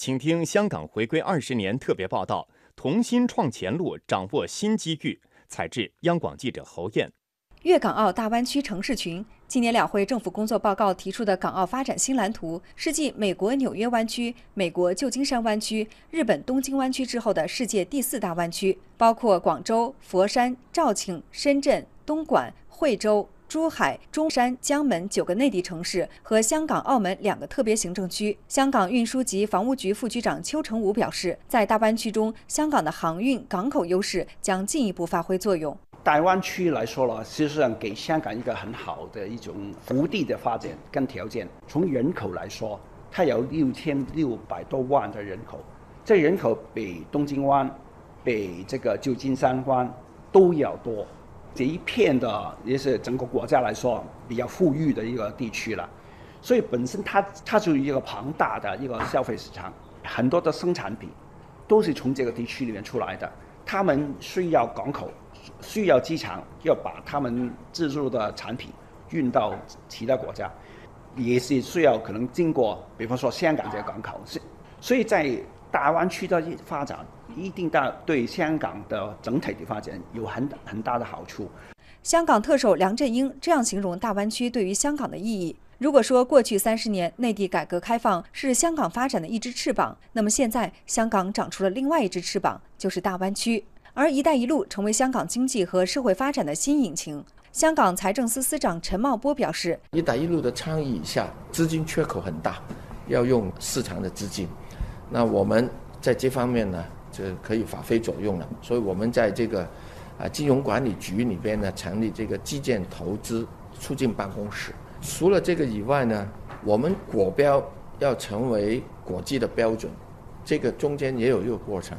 请听香港回归二十年特别报道：同心创前路，掌握新机遇。采自央广记者侯燕。粤港澳大湾区城市群今年两会政府工作报告提出的港澳发展新蓝图，是继美国纽约湾区、美国旧金山湾区、日本东京湾区之后的世界第四大湾区，包括广州、佛山、肇庆、深圳、东莞、惠州。珠海、中山、江门九个内地城市和香港、澳门两个特别行政区。香港运输及房屋局副局长邱成武表示，在大湾区中，香港的航运、港口优势将进一步发挥作用。大湾区来说了，实际上给香港一个很好的一种福地的发展跟条件。从人口来说，它有六千六百多万的人口，这人口比东京湾、比这个旧金山湾都要多。这一片的也是整个国家来说比较富裕的一个地区了，所以本身它它就一个庞大的一个消费市场，很多的生产品都是从这个地区里面出来的。他们需要港口，需要机场，要把他们制作的产品运到其他国家，也是需要可能经过，比方说香港这个港口，所所以在大湾区的发展。一定大对香港的整体的发展有很很大的好处。香港特首梁振英这样形容大湾区对于香港的意义：如果说过去三十年内地改革开放是香港发展的一只翅膀，那么现在香港长出了另外一只翅膀，就是大湾区。而“一带一路”成为香港经济和社会发展的新引擎。香港财政司司长陈茂波表示：“一带一路的倡议下，资金缺口很大，要用市场的资金。那我们在这方面呢？”就可以发挥作用了，所以我们在这个啊金融管理局里边呢，成立这个基建投资促进办公室。除了这个以外呢，我们国标要成为国际的标准，这个中间也有一个过程。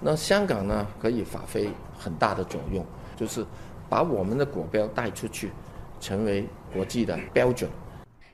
那香港呢，可以发挥很大的作用，就是把我们的国标带出去，成为国际的标准。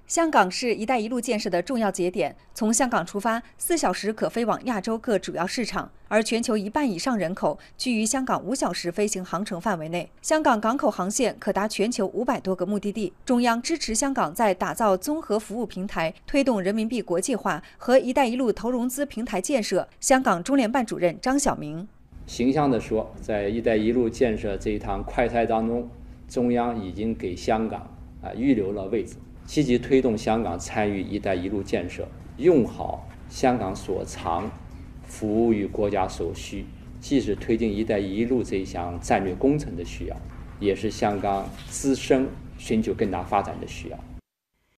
香港是一带一路建设的重要节点。从香港出发，四小时可飞往亚洲各主要市场，而全球一半以上人口居于香港五小时飞行航程范围内。香港港口航线可达全球五百多个目的地。中央支持香港在打造综合服务平台、推动人民币国际化和“一带一路”投融资平台建设。香港中联办主任张晓明形象地说，在“一带一路”建设这一趟快车当中，中央已经给香港啊预留了位置。积极推动香港参与“一带一路”建设，用好香港所长，服务于国家所需，既是推进“一带一路”这一项战略工程的需要，也是香港自身寻求更大发展的需要。